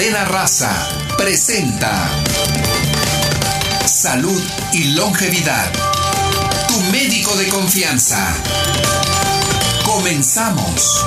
Cadena Raza presenta Salud y Longevidad. Tu médico de confianza. Comenzamos.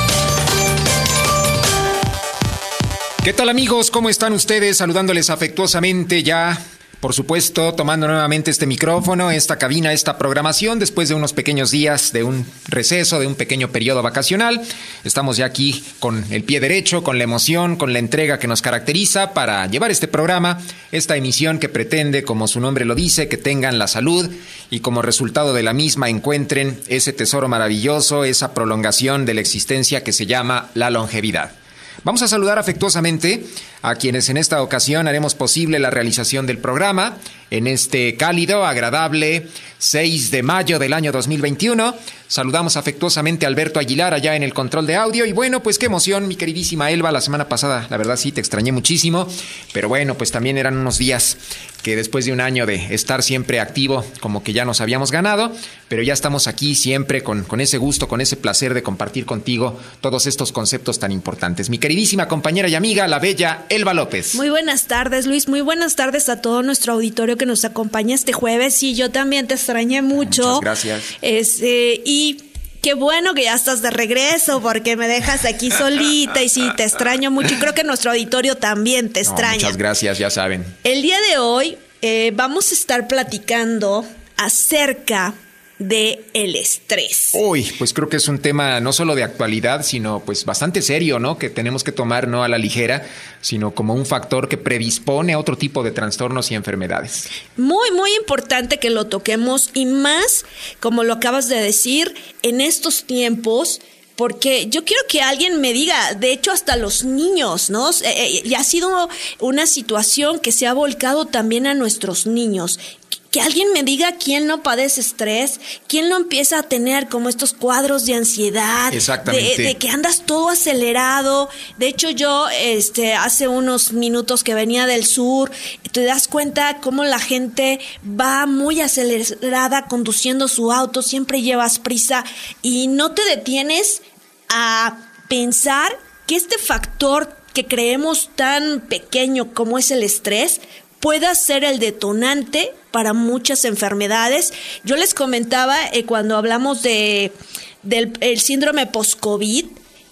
¿Qué tal amigos? ¿Cómo están ustedes? Saludándoles afectuosamente ya por supuesto, tomando nuevamente este micrófono, esta cabina, esta programación, después de unos pequeños días de un receso, de un pequeño periodo vacacional. Estamos ya aquí con el pie derecho, con la emoción, con la entrega que nos caracteriza para llevar este programa, esta emisión que pretende, como su nombre lo dice, que tengan la salud y como resultado de la misma encuentren ese tesoro maravilloso, esa prolongación de la existencia que se llama la longevidad. Vamos a saludar afectuosamente a quienes en esta ocasión haremos posible la realización del programa en este cálido, agradable 6 de mayo del año 2021. Saludamos afectuosamente a Alberto Aguilar allá en el control de audio. Y bueno, pues qué emoción, mi queridísima Elba, la semana pasada, la verdad sí, te extrañé muchísimo. Pero bueno, pues también eran unos días que después de un año de estar siempre activo, como que ya nos habíamos ganado, pero ya estamos aquí siempre con, con ese gusto, con ese placer de compartir contigo todos estos conceptos tan importantes. Mi queridísima compañera y amiga, la bella Elba López. Muy buenas tardes, Luis. Muy buenas tardes a todo nuestro auditorio que nos acompaña este jueves. Sí, yo también te extrañé mucho. Muchas gracias. Este, y Qué bueno que ya estás de regreso porque me dejas aquí solita y sí, te extraño mucho y creo que nuestro auditorio también te extraña. muchas gracias, ya saben. El día de hoy eh, vamos a estar platicando acerca de el estrés. Uy, pues creo que es un tema no solo de actualidad, sino pues bastante serio, ¿no? Que tenemos que tomar no a la ligera, sino como un factor que predispone a otro tipo de trastornos y enfermedades. Muy, muy importante que lo toquemos y más, como lo acabas de decir, en estos tiempos porque yo quiero que alguien me diga, de hecho hasta los niños, ¿no? Eh, eh, y ha sido una situación que se ha volcado también a nuestros niños que alguien me diga quién no padece estrés, quién no empieza a tener como estos cuadros de ansiedad, Exactamente. De, que andas todo acelerado. De hecho, yo este hace unos minutos que venía del sur, te das cuenta cómo la gente va muy acelerada conduciendo su auto, siempre llevas prisa y no te detienes a pensar que este factor que creemos tan pequeño como es el estrés pueda ser el detonante para muchas enfermedades. Yo les comentaba eh, cuando hablamos de, del síndrome post-COVID,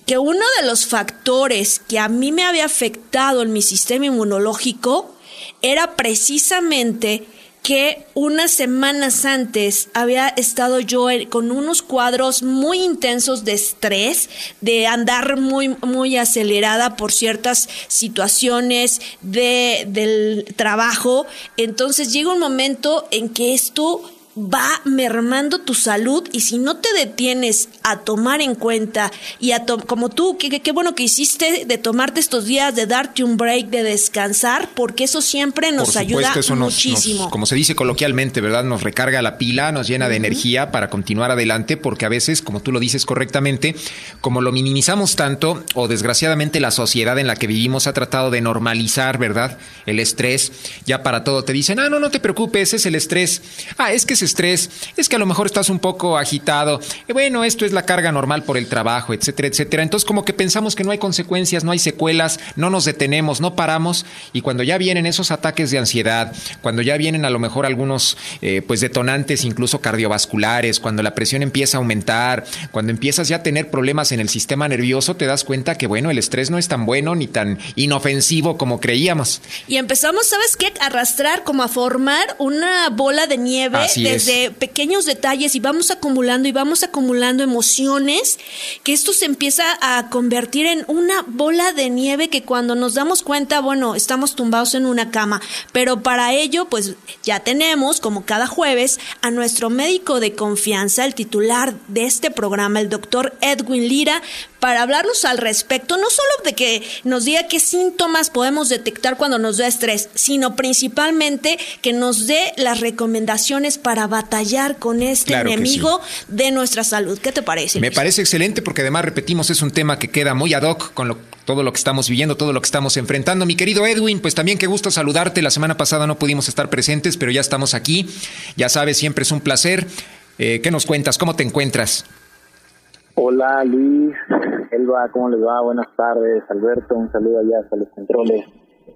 que uno de los factores que a mí me había afectado en mi sistema inmunológico era precisamente que unas semanas antes había estado yo con unos cuadros muy intensos de estrés, de andar muy, muy acelerada por ciertas situaciones de, del trabajo. Entonces llega un momento en que esto va mermando tu salud y si no te detienes a tomar en cuenta y a como tú, qué bueno que hiciste de tomarte estos días, de darte un break, de descansar, porque eso siempre nos ayuda muchísimo. como se dice coloquialmente, ¿verdad? Nos recarga la pila, nos llena de energía para continuar adelante, porque a veces, como tú lo dices correctamente, como lo minimizamos tanto, o desgraciadamente la sociedad en la que vivimos ha tratado de normalizar, ¿verdad? El estrés, ya para todo te dicen, ah, no, no te preocupes, es el estrés. Ah, es que estrés, es que a lo mejor estás un poco agitado, y bueno, esto es la carga normal por el trabajo, etcétera, etcétera. Entonces como que pensamos que no hay consecuencias, no hay secuelas, no nos detenemos, no paramos y cuando ya vienen esos ataques de ansiedad, cuando ya vienen a lo mejor algunos eh, pues detonantes incluso cardiovasculares, cuando la presión empieza a aumentar, cuando empiezas ya a tener problemas en el sistema nervioso, te das cuenta que bueno, el estrés no es tan bueno ni tan inofensivo como creíamos. Y empezamos, ¿sabes qué? A arrastrar como a formar una bola de nieve desde pequeños detalles y vamos acumulando y vamos acumulando emociones, que esto se empieza a convertir en una bola de nieve que cuando nos damos cuenta, bueno, estamos tumbados en una cama, pero para ello, pues ya tenemos, como cada jueves, a nuestro médico de confianza, el titular de este programa, el doctor Edwin Lira, para hablarnos al respecto, no solo de que nos diga qué síntomas podemos detectar cuando nos da estrés, sino principalmente que nos dé las recomendaciones para batallar con este enemigo de nuestra salud. ¿Qué te parece? Me parece excelente porque además, repetimos, es un tema que queda muy ad hoc con todo lo que estamos viviendo, todo lo que estamos enfrentando. Mi querido Edwin, pues también qué gusto saludarte. La semana pasada no pudimos estar presentes, pero ya estamos aquí. Ya sabes, siempre es un placer. Eh, ¿Qué nos cuentas? ¿Cómo te encuentras? Hola Luis, Elba, ¿cómo les va? Buenas tardes, Alberto, un saludo allá hasta los controles.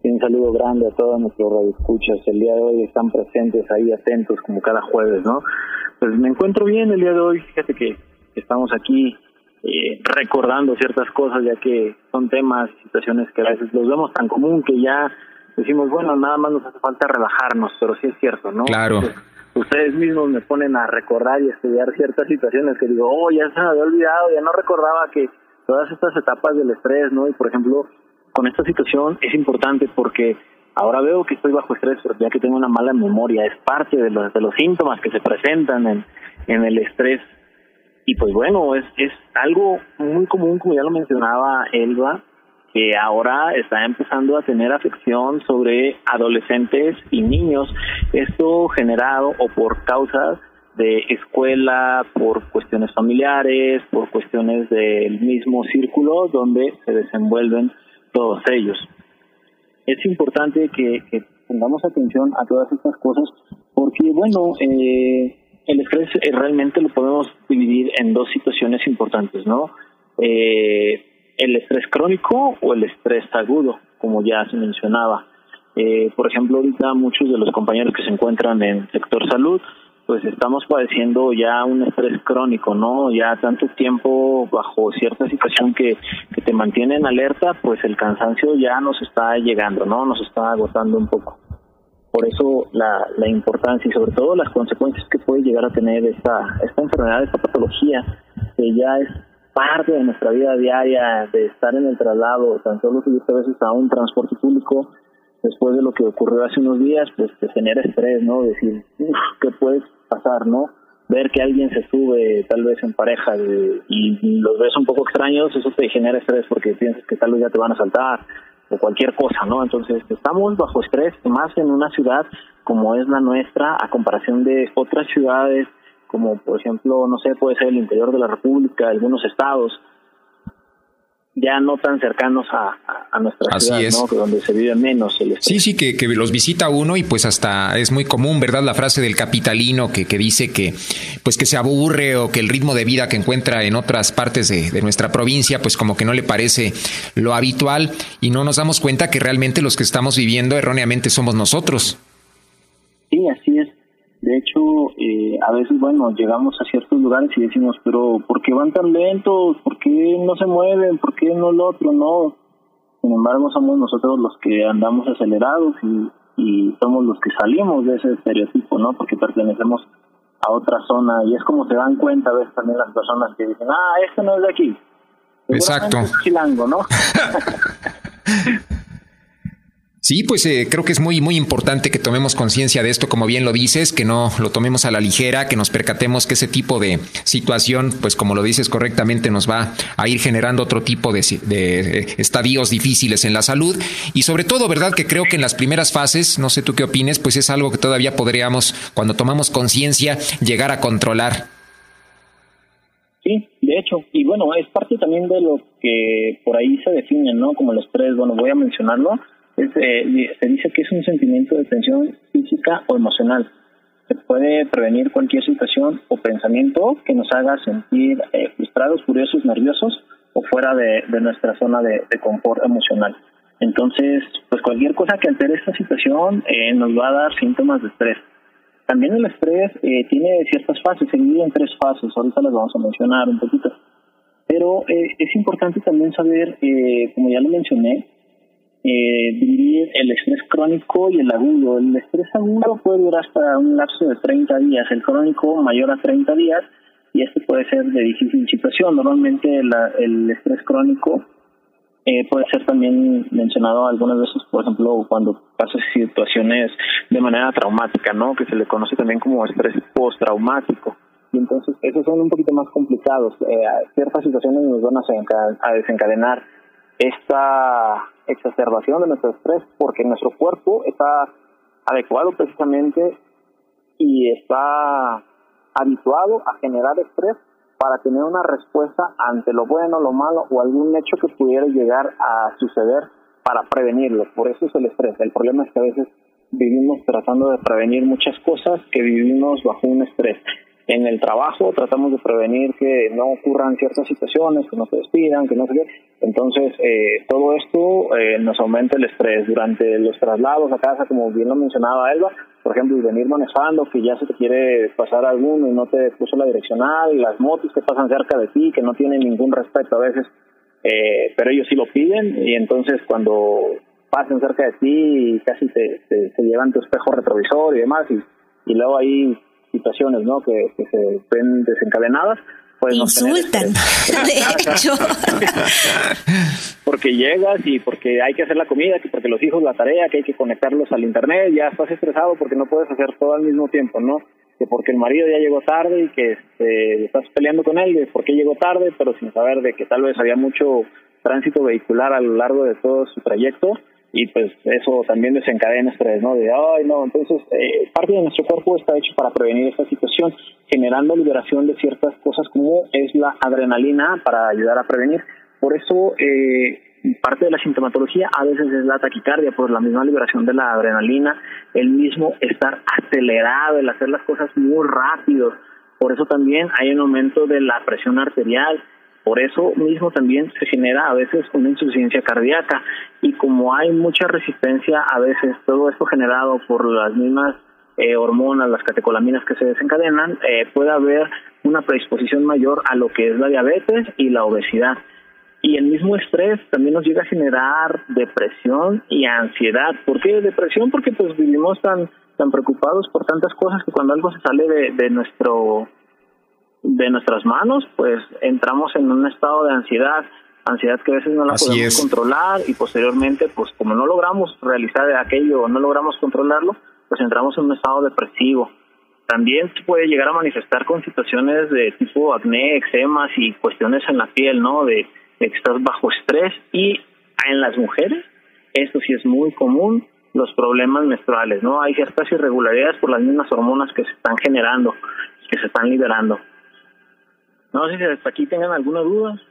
un saludo grande a todos nuestros radioescuchas. El día de hoy están presentes ahí atentos como cada jueves, ¿no? Pues me encuentro bien el día de hoy. Fíjate que estamos aquí eh, recordando ciertas cosas, ya que son temas, situaciones que a veces los vemos tan común que ya decimos, bueno, nada más nos hace falta relajarnos, pero sí es cierto, ¿no? Claro. Ustedes mismos me ponen a recordar y estudiar ciertas situaciones que digo, oh, ya se me había olvidado, ya no recordaba que todas estas etapas del estrés, ¿no? Y por ejemplo, con esta situación es importante porque ahora veo que estoy bajo estrés, pero ya que tengo una mala memoria, es parte de los, de los síntomas que se presentan en, en el estrés. Y pues bueno, es, es algo muy común, como ya lo mencionaba Elba, que ahora está empezando a tener afección sobre adolescentes y niños. Esto generado o por causas de escuela, por cuestiones familiares, por cuestiones del mismo círculo donde se desenvuelven todos ellos. Es importante que, pongamos atención a todas estas cosas porque, bueno, eh, el estrés eh, realmente lo podemos dividir en dos situaciones importantes, ¿no? Eh, el estrés crónico o el estrés agudo, como ya se mencionaba. por ejemplo, ahorita muchos de los compañeros que se encuentran en sector salud pues estamos padeciendo ya un estrés crónico, ¿no? Ya tanto tiempo bajo cierta situación que, que te mantiene en alerta, pues el cansancio ya nos está llegando, ¿no? Nos está agotando un poco. Por eso la, la importancia y sobre todo las consecuencias que puede llegar a tener esta, esta enfermedad, esta patología, que ya es parte de nuestra vida diaria, de estar en el traslado, tan solo subirte a veces a un transporte público, después de lo que ocurrió hace unos días, pues te genera estrés, ¿no? Decir, uff, ¿qué puede pasar, no? Ver que alguien se sube tal vez en pareja y los ves un poco extraños, eso te genera estrés porque piensas que tal vez ya te van a saltar o cualquier cosa, ¿no? Entonces estamos bajo estrés, más en una ciudad como es la nuestra, a comparación de otras ciudades, como por ejemplo, no sé, puede ser el interior de la República, algunos estados, ya no tan cercanos a, a nuestra ciudad, ¿no? donde se vive menos el Sí, sí, que, que, los visita uno y pues hasta es muy común, ¿verdad? La frase del capitalino que, que dice que pues que se aburre o que el ritmo de vida que encuentra en otras partes de, de, nuestra provincia pues como que no le parece lo habitual y no nos damos cuenta que realmente los que estamos viviendo erróneamente somos nosotros. Sí, así es. De hecho, eh, a veces, bueno, llegamos a ciertos lugares y decimos, pero ¿por qué van tan lentos? ¿Por qué no se mueven? ¿Por qué no lo otro? No. Sin embargo, somos nosotros los que andamos acelerados y, y somos los que salimos de ese estereotipo, ¿no? Porque pertenecemos a otra zona y es como se dan cuenta a veces también las personas que dicen, ah, este no es de aquí. Exacto. Es chilango, ¿no? Sí, pues eh, creo que es muy, muy importante que tomemos conciencia de esto, como bien lo dices, que no lo tomemos a la ligera, que nos percatemos que ese tipo de situación, pues como lo dices correctamente, nos va a ir generando otro tipo de, de eh, estadios difíciles en la salud. Y sobre todo, ¿verdad? Que creo que en las primeras fases, no sé tú qué opines, pues es algo que todavía podríamos, cuando tomamos conciencia, llegar a controlar. Sí, de hecho, y bueno, es parte también de lo que por ahí se define, ¿no? Como el estrés, bueno, voy a mencionarlo eh, se dice que es un sentimiento de tensión física o emocional. Se puede prevenir cualquier situación o pensamiento que nos haga sentir eh, frustrados, furiosos, nerviosos o fuera de, nuestra zona de, confort emocional. Entonces, pues cualquier cosa que altere esta situación eh, nos va a dar síntomas de estrés. También el estrés tiene ciertas fases, se divide en tres fases, ahorita las vamos a mencionar un poquito. Pero es importante también saber, como ya lo mencioné, eh, dividir el estrés crónico y el agudo. El estrés agudo puede durar hasta un lapso de 30 días, el crónico mayor a 30 días y este puede ser de difícil situación. Normalmente el estrés crónico eh, puede ser también mencionado algunas veces, por ejemplo, cuando pasa situaciones de manera traumática, ¿no? Que se le conoce también como estrés postraumático. Y entonces esos son un poquito más complicados. Eh, ciertas situaciones nos van a desencadenar esta exacerbación de nuestro estrés porque nuestro cuerpo está adecuado precisamente y está habituado a generar estrés para tener una respuesta ante lo bueno, lo malo o algún hecho que pudiera llegar a suceder para prevenirlo. Por eso es el estrés. El problema es que a veces vivimos tratando de prevenir muchas cosas que vivimos bajo un estrés. En el trabajo tratamos de prevenir que no ocurran ciertas situaciones, que no se despidan, que no se. Entonces, eh, todo esto eh, nos aumenta el estrés durante los traslados a casa, como bien lo mencionaba Elba, por ejemplo, venir manejando, que ya se te quiere pasar alguno y no te puso la direccional, las motos que pasan cerca de ti, que no tienen ningún respeto a veces, eh, pero ellos sí lo piden y entonces cuando pasan cerca de ti casi te, te, llevan tu espejo retrovisor y demás y, y luego hay situaciones ¿no? que, se ven desencadenadas. Pues Insultan, de hecho. porque llegas y porque hay que hacer la comida, que porque los hijos la tarea, que hay que conectarlos al internet, ya estás estresado porque no puedes hacer todo al mismo tiempo, ¿no? Que porque el marido ya llegó tarde y que este, estás peleando con él de por qué llegó tarde, pero sin saber de que tal vez había mucho tránsito vehicular a lo largo de todo su trayecto y pues eso también desencadena estrés, ¿no? De, ay, no, entonces eh, parte de nuestro cuerpo está hecho para prevenir esta situación, generando liberación de ciertas cosas como es la adrenalina para ayudar a prevenir. Por eso, eh, parte de la sintomatología a veces es la taquicardia, por la misma liberación de la adrenalina, el mismo estar acelerado, el hacer las cosas muy rápido. Por eso también hay un aumento de la presión arterial, por eso mismo también se genera a veces una insuficiencia cardíaca y como hay mucha resistencia a veces todo esto generado por las mismas eh, hormonas, las catecolaminas que se desencadenan, eh, puede haber una predisposición mayor a lo que es la diabetes y la obesidad. Y el mismo estrés también nos llega a generar depresión y ansiedad. ¿Por qué depresión? Porque pues vivimos tan tan preocupados por tantas cosas que cuando algo se sale de, de nuestro de nuestras manos, pues entramos en un estado de ansiedad, ansiedad que a veces no la podemos controlar y posteriormente, pues como no logramos realizar aquello o no logramos controlarlo, pues entramos en un estado depresivo. También se puede llegar a manifestar con situaciones de tipo acné, eczemas y cuestiones en la piel, ¿no? De, de que estás bajo estrés y en las mujeres, esto sí es muy común, los problemas menstruales, ¿no? Hay ciertas irregularidades por las mismas hormonas que se están generando, que se están liberando. No sé si hasta aquí tengan alguna duda.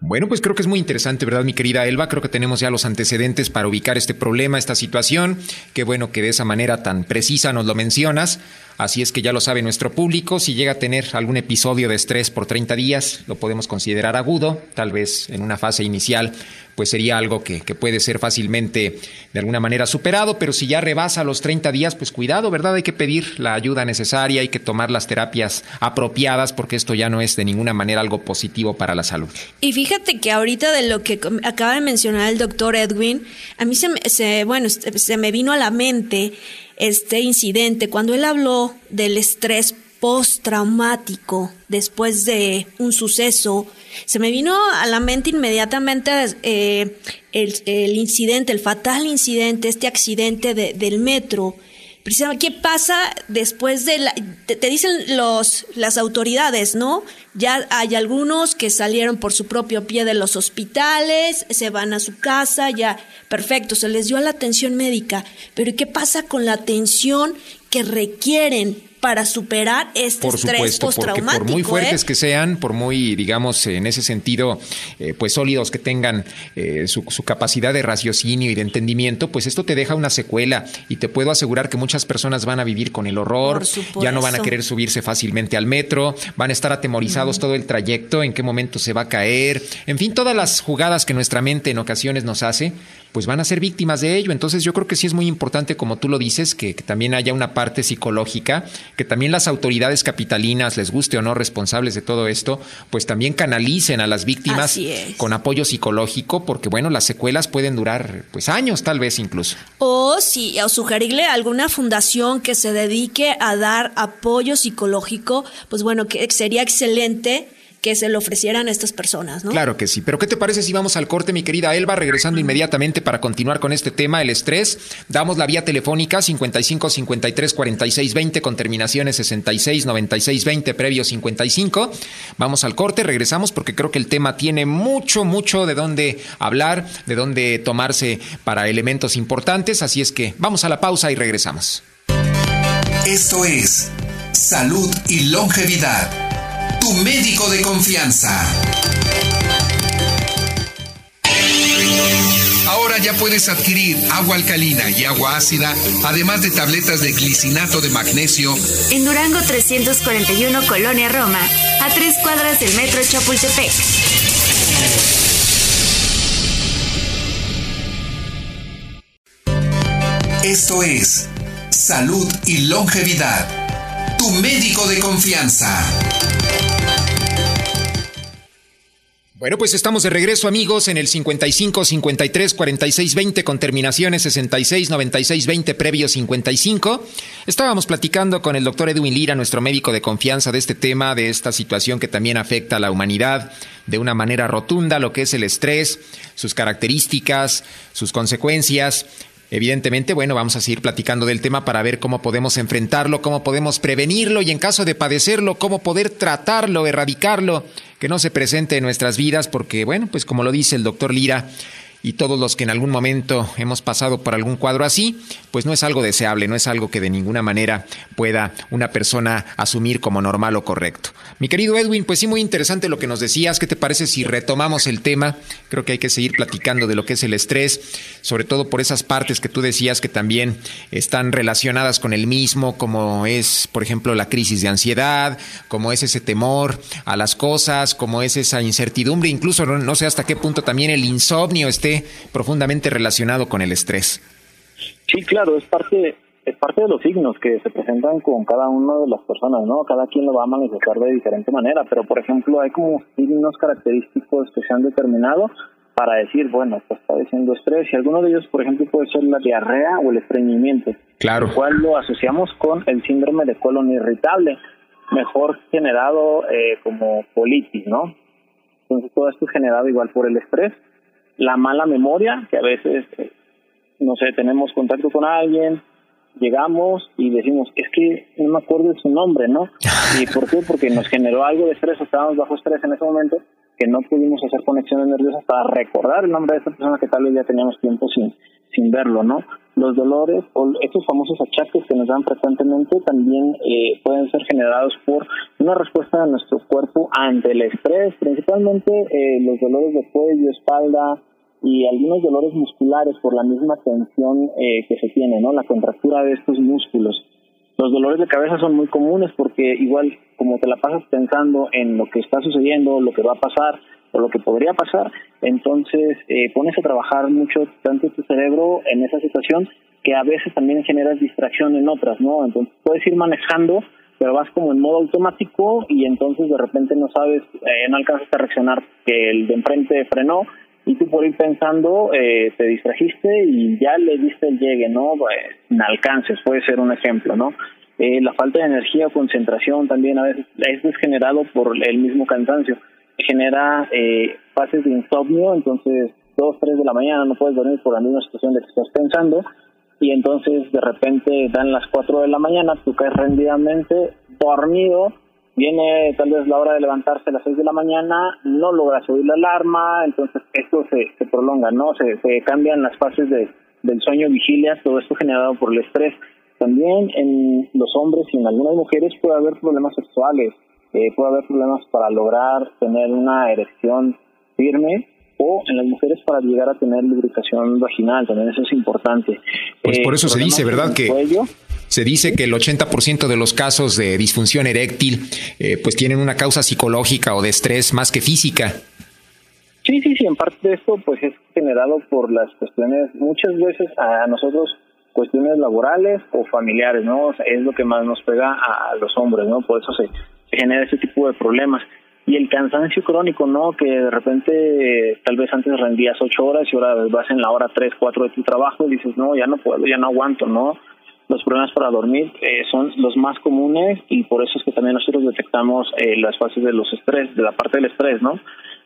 Bueno, pues creo que es muy interesante, ¿verdad, mi querida Elba? Creo que tenemos ya los antecedentes para ubicar este problema, esta situación. Qué bueno que de esa manera tan precisa nos lo mencionas. Así es que ya lo sabe nuestro público, si llega a tener algún episodio de estrés por 30 días, lo podemos considerar agudo, tal vez en una fase inicial, pues sería algo que, puede ser fácilmente de alguna manera superado, pero si ya rebasa los 30 días, pues cuidado, ¿verdad? Hay que pedir la ayuda necesaria, hay que tomar las terapias apropiadas, porque esto ya no es de ninguna manera algo positivo para la salud. Y fíjate que ahorita de lo que acaba de mencionar el doctor Edwin, a mí se, se bueno, se me vino a la mente este incidente, cuando él habló del estrés postraumático después de un suceso, se me vino a la mente inmediatamente eh, el, incidente, el fatal incidente, este accidente del metro. Precisamente, ¿qué pasa después de la, te, te, dicen los, las autoridades, ¿no? Ya hay algunos que salieron por su propio pie de los hospitales, se van a su casa, ya, perfecto, se les dio la atención médica. Pero ¿qué pasa con la atención que requieren para superar este por estrés supuesto, porque por muy fuertes ¿eh? que sean, por muy, digamos, en ese sentido, eh, pues sólidos que tengan eh, su, capacidad de raciocinio y de entendimiento, pues esto te deja una secuela y te puedo asegurar que muchas personas van a vivir con el horror, ya no van a querer subirse fácilmente al metro, van a estar atemorizados todo el trayecto, en qué momento se va a caer, en fin, todas las jugadas que nuestra mente en ocasiones nos hace, pues van a ser víctimas de ello. Entonces yo creo que sí es muy importante, como tú lo dices, que, también haya una parte psicológica, que también las autoridades capitalinas, les guste o no responsables de todo esto, pues también canalicen a las víctimas con apoyo psicológico, porque bueno, las secuelas pueden durar pues años tal vez incluso. O sí, o sugerirle a alguna fundación que se dedique a dar apoyo psicológico, pues bueno, que sería excelente que se lo ofrecieran a estas personas, ¿no? Claro que sí. Pero ¿qué te parece si vamos al corte, mi querida Elba, regresando inmediatamente para continuar con este tema, el estrés? Damos la vía telefónica 55 53 46 20 con terminaciones 66 96 20 previo 55. Vamos al corte, regresamos porque creo que el tema tiene mucho, mucho de dónde hablar, de dónde tomarse para elementos importantes. Así es que vamos a la pausa y regresamos. Esto es Salud y Longevidad tu médico de confianza. Ahora ya puedes adquirir agua alcalina y agua ácida, además de tabletas de glicinato de magnesio. En Durango 341 Colonia Roma, a tres cuadras del metro Chapultepec. Esto es Salud y Longevidad. Tu médico de confianza. Bueno, pues estamos de regreso, amigos, en el 55 53 46 20 con terminaciones 66 96 20 previo 55. Estábamos platicando con el doctor Edwin Lira, nuestro médico de confianza, de este tema, de esta situación que también afecta a la humanidad de una manera rotunda, lo que es el estrés, sus características, sus consecuencias. Evidentemente, bueno, vamos a seguir platicando del tema para ver cómo podemos enfrentarlo, cómo podemos prevenirlo y en caso de padecerlo, cómo poder tratarlo, erradicarlo, que no se presente en nuestras vidas, porque, bueno, pues como lo dice el doctor Lira, y todos los que en algún momento hemos pasado por algún cuadro así, pues no es algo deseable, no es algo que de ninguna manera pueda una persona asumir como normal o correcto. Mi querido Edwin, pues sí, muy interesante lo que nos decías. ¿Qué te parece si retomamos el tema? Creo que hay que seguir platicando de lo que es el estrés, sobre todo por esas partes que tú decías que también están relacionadas con el mismo, como es, por ejemplo, la crisis de ansiedad, como es ese temor a las cosas, como es esa incertidumbre, incluso no, sé hasta qué punto también el insomnio esté profundamente relacionado con el estrés. Sí, claro, es parte es parte de los signos que se presentan con cada una de las personas, ¿no? Cada quien lo va a manifestar de diferente manera, pero por ejemplo hay como signos característicos que se han determinado para decir, bueno, está padeciendo estrés y alguno de ellos, por ejemplo, puede ser la diarrea o el estreñimiento, claro. el cual lo asociamos con el síndrome de colon irritable, mejor generado eh, como colitis, ¿no? Entonces todo esto es generado igual por el estrés la mala memoria, que a veces, eh, no sé, tenemos contacto con alguien, llegamos y decimos, es que no me acuerdo de su nombre, ¿no? ¿Y por qué? Porque nos generó algo de estrés, estábamos bajo estrés en ese momento, que no pudimos hacer conexiones nerviosas para recordar el nombre de esa persona que tal vez ya teníamos tiempo sin, sin verlo, ¿no? Los dolores o estos famosos achaques que nos dan frecuentemente también eh, pueden ser generados por una respuesta de nuestro cuerpo ante el estrés, principalmente eh, los dolores de cuello, espalda y algunos dolores musculares por la misma tensión eh, que se tiene, ¿no? La contractura de estos músculos. Los dolores de cabeza son muy comunes porque igual como te la pasas pensando en lo que está sucediendo, lo que va a pasar o lo que podría pasar, entonces eh, pones a trabajar mucho tanto tu cerebro en esa situación que a veces también generas distracción en otras, ¿no? Entonces puedes ir manejando, pero vas como en modo automático y entonces de repente no sabes, eh, no alcanzas a reaccionar que el de enfrente frenó y tú por ir pensando eh, te distrajiste y ya le diste el llegue, ¿no? Eh, sin alcances, puede ser un ejemplo, ¿no? Eh, la falta de energía o concentración también a veces es generado por el mismo cansancio. Genera eh, fases de insomnio, entonces dos, tres de la mañana no puedes dormir por la misma situación de que estás pensando y entonces de repente dan las cuatro de la mañana, tú caes rendidamente dormido viene tal vez la hora de levantarse a las 6 de la mañana, no logras oír la alarma, entonces esto se, se prolonga, ¿no? Se, se cambian las fases de, del sueño vigilia, todo esto generado por el estrés. También en los hombres y en algunas mujeres puede haber problemas sexuales, eh, puede haber problemas para lograr tener una erección firme o en las mujeres para llegar a tener lubricación vaginal, también eso es importante. Pues por eso se Eh, dice, ¿verdad? Que cuello, se dice que el 80% de los casos de disfunción eréctil eh, pues tienen una causa psicológica o de estrés más que física. Sí, sí, sí, en parte de esto pues es generado por las cuestiones, muchas veces a nosotros cuestiones laborales o familiares, ¿no? Es lo que más nos pega a los hombres, ¿no? Por eso se, se genera ese tipo de problemas. Y el cansancio crónico, ¿no? Que de repente eh, tal vez antes rendías ocho horas y ahora vas en la hora tres, cuatro de tu trabajo y dices, no, ya no puedo, ya no aguanto, ¿no? Los problemas para dormir eh, son los más comunes y por eso es que también nosotros detectamos eh, las fases de los estrés, de la parte del estrés, ¿no?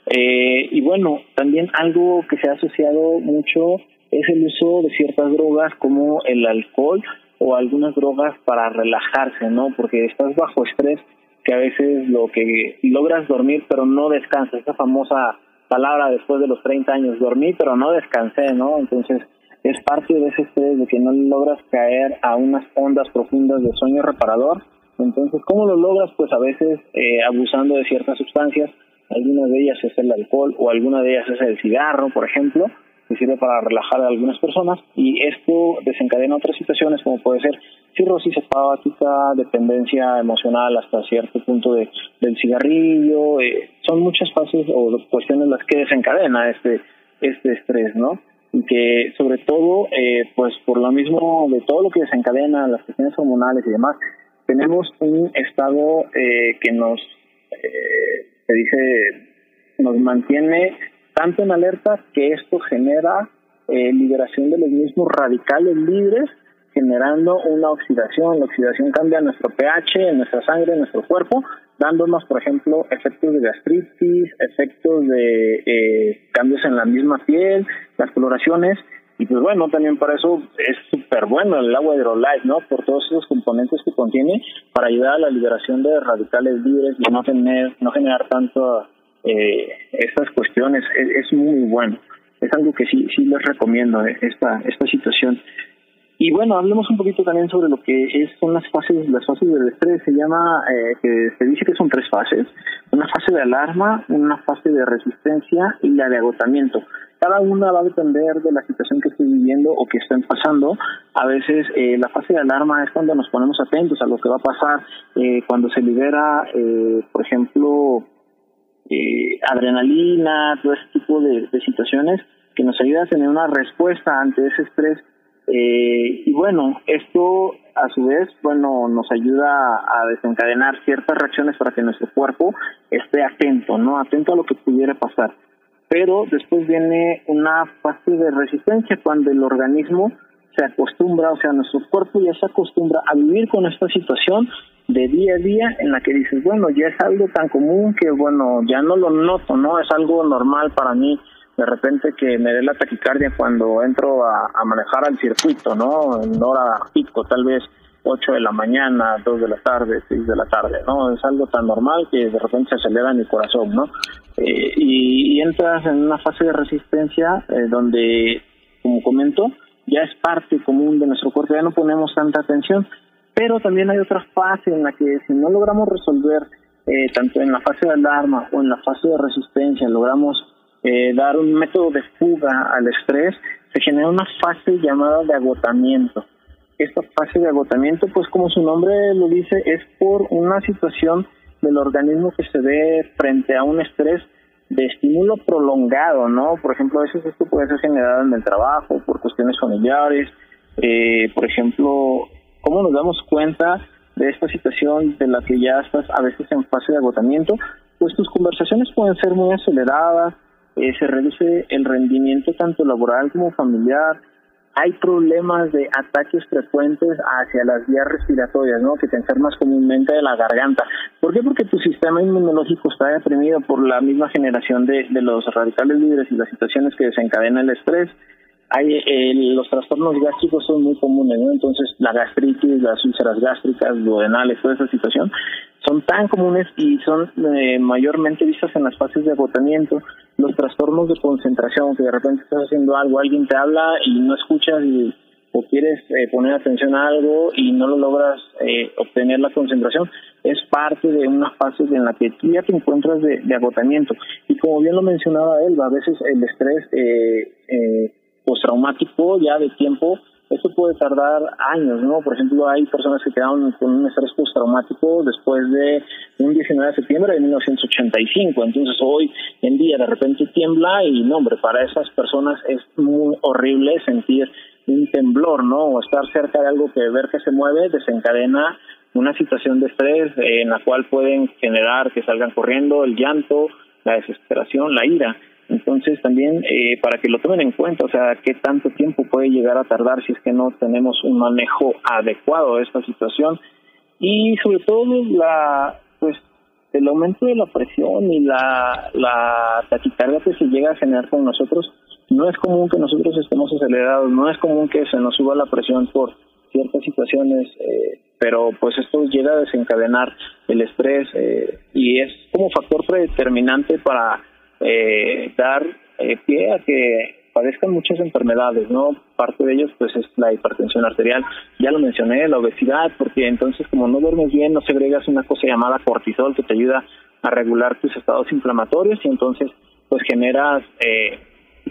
Eh, y bueno, también algo que se ha asociado mucho es el uso de ciertas drogas como el alcohol o algunas drogas para relajarse, ¿no? Porque estás bajo estrés que a veces lo que logras dormir pero no descansas, esa famosa palabra después de los 30 años, dormí pero no descansé, ¿no? Entonces es parte de ese estrés de que no logras caer a unas ondas profundas de sueño reparador. Entonces, ¿cómo lo logras? Pues a veces eh, abusando de ciertas sustancias, algunas de ellas es el alcohol o alguna de ellas es el cigarro, por ejemplo, que sirve para relajar a algunas personas y esto desencadena otras situaciones como puede ser cirrosis hepática, dependencia emocional hasta cierto punto de, del cigarrillo, eh, son muchas fases o cuestiones las que desencadena este, este estrés, ¿no? Y que sobre todo, eh, pues por lo mismo de todo lo que desencadena, las cuestiones hormonales y demás, tenemos un estado eh, que nos, se dice, nos mantiene tanto en alerta que esto genera eh, liberación de los mismos radicales libres, generando una oxidación. La oxidación cambia nuestro pH en nuestra sangre, en nuestro cuerpo, dándonos, por ejemplo, efectos de gastritis, efectos de eh, cambios en la misma piel, las coloraciones. Y pues bueno, también para eso es súper bueno el agua Hydrolyte, ¿no? Por todos esos componentes que contiene para ayudar a la liberación de radicales libres y no tener, no generar tanto eh, estas cuestiones es, muy bueno. Es algo que sí, sí les recomiendo eh, esta, esta situación. Y bueno, hablemos un poquito también sobre lo que es, son las fases, las fases del estrés. Se llama, eh, que se dice que son tres fases. Una fase de alarma, una fase de resistencia y la de agotamiento. Cada una va a depender de la situación que estoy viviendo o que estén pasando. A veces eh, la fase de alarma es cuando nos ponemos atentos a lo que va a pasar, eh, cuando se libera, eh, por ejemplo, eh, adrenalina, todo ese tipo de, situaciones que nos ayuda a tener una respuesta ante ese estrés. Eh, y bueno, esto a su vez, bueno, nos ayuda a desencadenar ciertas reacciones para que nuestro cuerpo esté atento, ¿no? Atento a lo que pudiera pasar. Pero después viene una fase de resistencia cuando el organismo se acostumbra, o sea, nuestro cuerpo ya se acostumbra a vivir con esta situación de día a día en la que dices, bueno, ya es algo tan común que, bueno, ya no lo noto, ¿no? Es algo normal para mí de repente que me dé la taquicardia cuando entro a, manejar al circuito, ¿no? En hora pico, tal vez 8 de la mañana, 2 de la tarde, 6 de la tarde, ¿no? Es algo tan normal que de repente se acelera mi corazón, ¿no? Eh, y, entras en una fase de resistencia eh, donde, como comento, ya es parte común de nuestro cuerpo, ya no ponemos tanta atención pero también hay otra fase en la que si no logramos resolver, eh, tanto en la fase de alarma o en la fase de resistencia, logramos eh, dar un método de fuga al estrés, se genera una fase llamada de agotamiento. Esta fase de agotamiento, pues como su nombre lo dice, es por una situación del organismo que se ve frente a un estrés de estímulo prolongado, ¿no? Por ejemplo, a veces esto puede ser generado en el trabajo, por cuestiones familiares, eh, por ejemplo, ¿Cómo nos damos cuenta de esta situación de la que ya estás a veces en fase de agotamiento? Pues tus conversaciones pueden ser muy aceleradas, eh, se reduce el rendimiento tanto laboral como familiar, hay problemas de ataques frecuentes hacia las vías respiratorias, ¿no? Que te enfermas comúnmente de la garganta. ¿Por qué? Porque tu sistema inmunológico está deprimido por la misma generación de, de los radicales libres y las situaciones que desencadena el estrés hay eh, los trastornos gástricos son muy comunes. Entonces, la gastritis, las úlceras gástricas, duodenales, toda esa situación son tan comunes y son eh, mayormente vistas en las fases de agotamiento. Los trastornos de concentración, que de repente estás haciendo algo, alguien te habla y no escuchas o quieres eh, poner atención a algo y no lo logras eh, obtener la concentración, es parte de una fase en la que ya te encuentras de, de agotamiento. Y como bien lo mencionaba él, a veces el estrés eh, postraumático ya de tiempo, esto puede tardar años, ¿no? Por ejemplo, hay personas que quedaron con un estrés postraumático después de un 19 de septiembre de 1985. Entonces, hoy en día de repente tiembla y, no, hombre, para esas personas es muy horrible sentir un temblor, ¿no? O estar cerca de algo que ver que se mueve desencadena una situación de estrés en la cual pueden generar que salgan corriendo el llanto, la desesperación, la ira. Entonces también eh, para que lo tomen en cuenta, o sea, qué tanto tiempo puede llegar a tardar si es que no tenemos un manejo adecuado de esta situación. Y sobre todo la pues el aumento de la presión y la, la taquicardia que se llega a generar con nosotros no es común que nosotros estemos acelerados, no es común que se nos suba la presión por ciertas situaciones, eh, pero pues esto llega a desencadenar el estrés eh, y es como factor predeterminante para eh, dar eh, pie a que padezcan muchas enfermedades, ¿no? Parte de ellos, pues, es la hipertensión arterial. Ya lo mencioné, la obesidad, porque entonces, como no duermes bien, no segregas una cosa llamada cortisol que te ayuda a regular tus estados inflamatorios y entonces, pues, generas eh,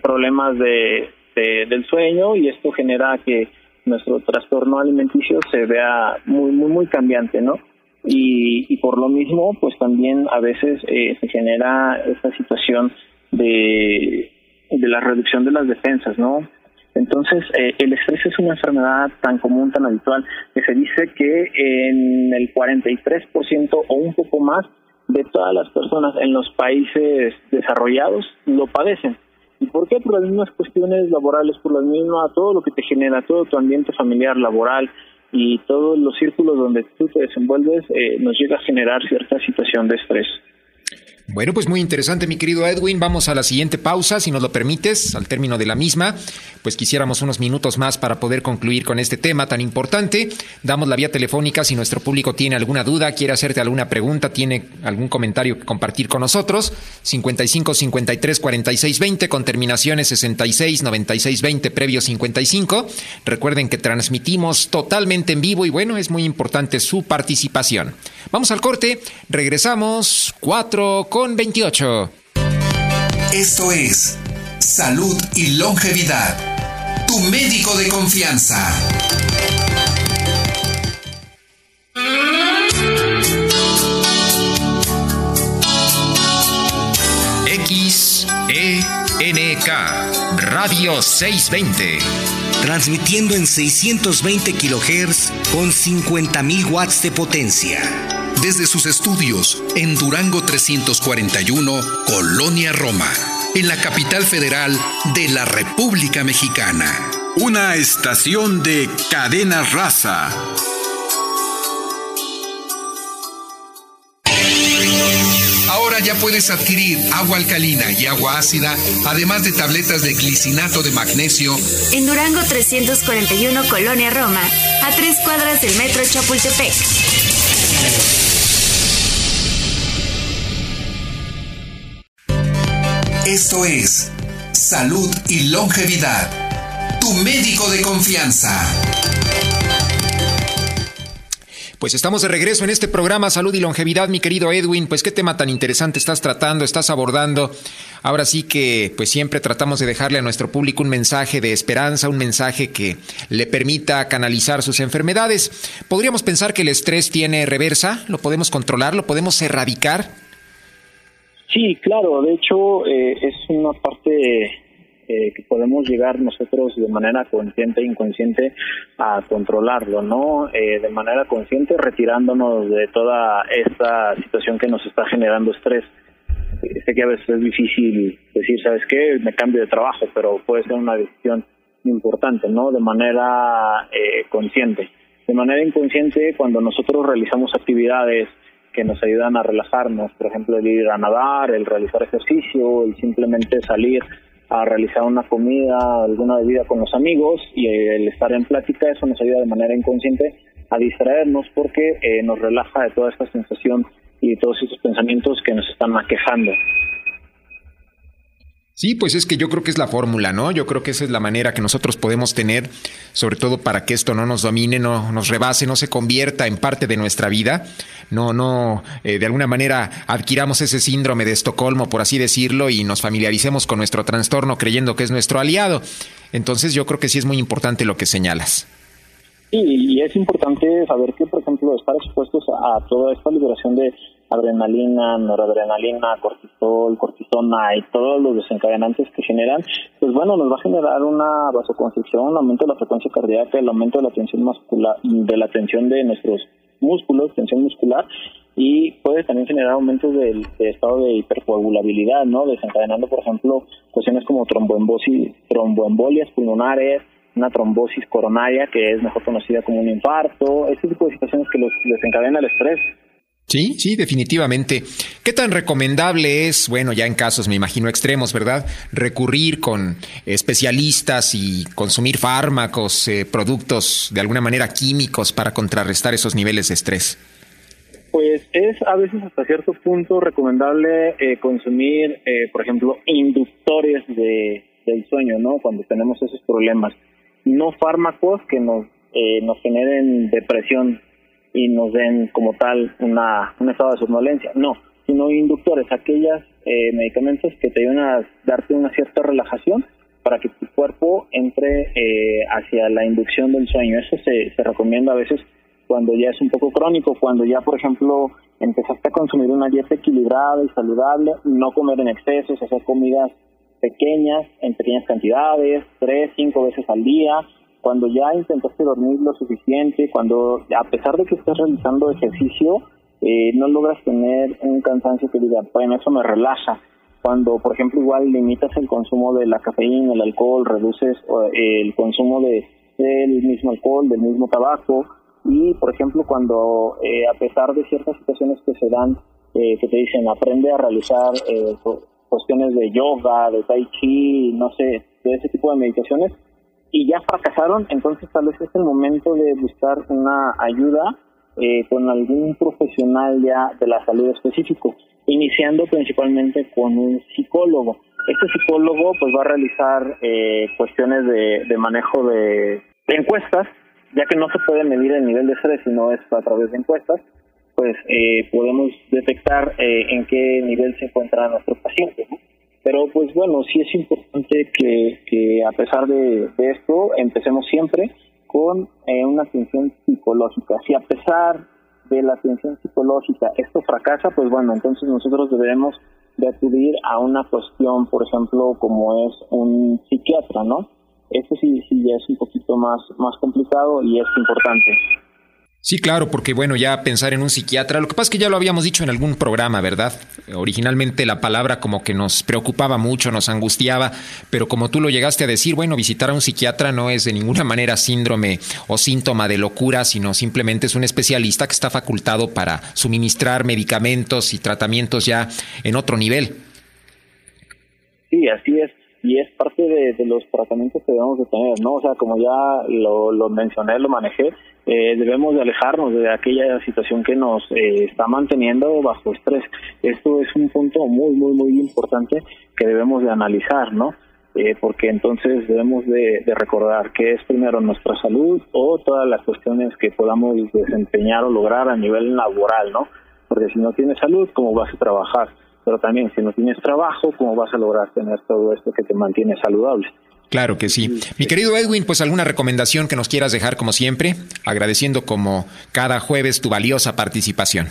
problemas de, del sueño y esto genera que nuestro trastorno alimenticio se vea muy, muy, muy cambiante, ¿no? Y, y por lo mismo, pues también a veces eh, se genera esta situación de, de la reducción de las defensas, ¿no? Entonces, eh, el estrés es una enfermedad tan común, tan habitual, que se dice que en el 43% o un poco más de todas las personas en los países desarrollados lo padecen. ¿Y por qué? Por las mismas cuestiones laborales, por las mismas, todo lo que te genera, todo tu ambiente familiar, laboral y todos los círculos donde tú te desenvuelves, eh, nos llega a generar cierta situación de estrés. Bueno, pues muy interesante, mi querido Edwin. Vamos a la siguiente pausa, si nos lo permites, al término de la misma. Pues quisiéramos unos minutos más para poder concluir con este tema tan importante. Damos la vía telefónica si nuestro público tiene alguna duda, quiere hacerte alguna pregunta, tiene algún comentario que compartir con nosotros. 55 53 46 20 con terminaciones 66 96 20 previo 55. Recuerden que transmitimos totalmente en vivo y bueno, es muy importante su participación. Vamos al corte, regresamos 4 con 28. Esto es Salud y Longevidad. Tu médico de confianza. XENK Radio 620. Transmitiendo en 620 kHz con 50.000 watts de potencia desde sus estudios en Durango 341, Colonia Roma, en la capital federal de la República Mexicana. Una estación de cadena raza. Ahora ya puedes adquirir agua alcalina y agua ácida, además de tabletas de glicinato de magnesio. En Durango 341, Colonia Roma, a tres cuadras del metro Chapultepec. Esto es Salud y Longevidad. Tu médico de confianza. Pues estamos de regreso en este programa Salud y Longevidad, mi querido Edwin. Pues qué tema tan interesante estás tratando, estás abordando. Ahora sí que pues siempre tratamos de dejarle a nuestro público un mensaje de esperanza, un mensaje que le permita canalizar sus enfermedades. ¿Podríamos pensar que el estrés tiene reversa? ¿Lo podemos controlar? ¿Lo podemos erradicar? Sí, claro, de hecho eh, es una parte eh, que podemos llegar nosotros de manera consciente e inconsciente a controlarlo, ¿no? Eh, de manera consciente retirándonos de toda esta situación que nos está generando estrés. Sé que a veces es difícil decir, ¿sabes qué? Me cambio de trabajo, pero puede ser una decisión importante, ¿no? De manera consciente. De manera inconsciente, cuando nosotros realizamos actividades que nos ayudan a relajarnos, por ejemplo, el ir a nadar, el realizar ejercicio, el simplemente salir a realizar una comida, alguna bebida con los amigos y el estar en plática, eso nos ayuda de manera inconsciente a distraernos porque eh, nos relaja de toda esta sensación y de todos estos pensamientos que nos están aquejando. Sí, pues es que yo creo que es la fórmula, ¿no? Yo creo que esa es la manera que nosotros podemos tener, sobre todo para que esto no nos domine, no nos rebase, no se convierta en parte de nuestra vida, no, no, eh, de alguna manera adquiramos ese síndrome de Estocolmo, por así decirlo, y nos familiaricemos con nuestro trastorno creyendo que es nuestro aliado. Entonces yo creo que sí es muy importante lo que señalas. Sí, y es importante saber que, por ejemplo, estar expuestos a toda esta liberación de adrenalina, noradrenalina, cortisol, cortisona y todos los desencadenantes que generan, pues bueno, nos va a generar una vasoconstricción, un aumento de la frecuencia cardíaca, el aumento de la tensión muscular, de la tensión de nuestros músculos, tensión muscular, y puede también generar aumentos del, estado de hipercoagulabilidad, ¿no? Desencadenando, por ejemplo, cuestiones como tromboembosis, tromboembolias pulmonares, una trombosis coronaria que es mejor conocida como un infarto, este tipo de situaciones que los desencadena el estrés. Sí, sí, definitivamente. ¿Qué tan recomendable es, bueno, ya en casos, me imagino, extremos, ¿verdad? Recurrir con especialistas y consumir fármacos, eh, productos de alguna manera químicos para contrarrestar esos niveles de estrés. Pues es a veces hasta cierto punto recomendable eh, consumir, eh, por ejemplo, inductores de, del sueño, ¿no? Cuando tenemos esos problemas. No fármacos que nos, nos generen depresión y nos den como tal una, un estado de somnolencia. No, sino inductores, aquellas eh, medicamentos que te ayudan a darte una cierta relajación para que tu cuerpo entre eh, hacia la inducción del sueño. Eso se, se recomienda a veces cuando ya es un poco crónico, cuando ya, por ejemplo, empezaste a consumir una dieta equilibrada y saludable, no comer en excesos, hacer comidas pequeñas, en pequeñas cantidades, tres, cinco veces al día, cuando ya intentaste dormir lo suficiente, cuando a pesar de que estás realizando ejercicio, eh, no logras tener un cansancio que diga, bueno, eso me relaja. Cuando, por ejemplo, igual limitas el consumo de la cafeína, el alcohol, reduces eh, el consumo de del mismo alcohol, del mismo tabaco, y, por ejemplo, cuando eh, a pesar de ciertas situaciones que se dan, que te dicen, aprende a realizar cuestiones de yoga, de tai chi, no sé, de ese tipo de meditaciones, y ya fracasaron, entonces tal vez es el momento de buscar una ayuda eh, con algún profesional ya de la salud específico, iniciando principalmente con un psicólogo. Este psicólogo pues va a realizar eh, cuestiones de, de manejo de, encuestas, ya que no se puede medir el nivel de estrés si no es a través de encuestas, pues eh, podemos detectar en qué nivel se encuentra nuestro paciente. Pero pues bueno, sí es importante que, que a pesar de, esto empecemos siempre con eh, una atención psicológica. Si a pesar de la atención psicológica esto fracasa, pues bueno, entonces nosotros debemos de acudir a una cuestión, por ejemplo, como es un psiquiatra, ¿no? Esto sí, sí ya es un poquito más, más complicado y es importante. Sí, claro, porque bueno, ya pensar en un psiquiatra, lo que pasa es que ya lo habíamos dicho en algún programa, ¿verdad? Originalmente la palabra como que nos preocupaba mucho, nos angustiaba, pero como tú lo llegaste a decir, bueno, visitar a un psiquiatra no es de ninguna manera síndrome o síntoma de locura, sino simplemente es un especialista que está facultado para suministrar medicamentos y tratamientos ya en otro nivel. Sí, así es y es parte de, los tratamientos que debemos de tener, ¿no? O sea, como ya lo, mencioné, lo manejé, eh, debemos de alejarnos de aquella situación que nos eh, está manteniendo bajo estrés. Esto es un punto muy, muy, muy importante que debemos de analizar, ¿no? Eh, porque entonces debemos de, de, recordar que es primero nuestra salud o todas las cuestiones que podamos desempeñar o lograr a nivel laboral, ¿no? Porque si no tienes salud, ¿cómo vas a trabajar? Pero también si no tienes trabajo, ¿cómo vas a lograr tener todo esto que te mantiene saludable? Claro que sí. Mi querido Edwin, pues alguna recomendación que nos quieras dejar como siempre, agradeciendo como cada jueves tu valiosa participación.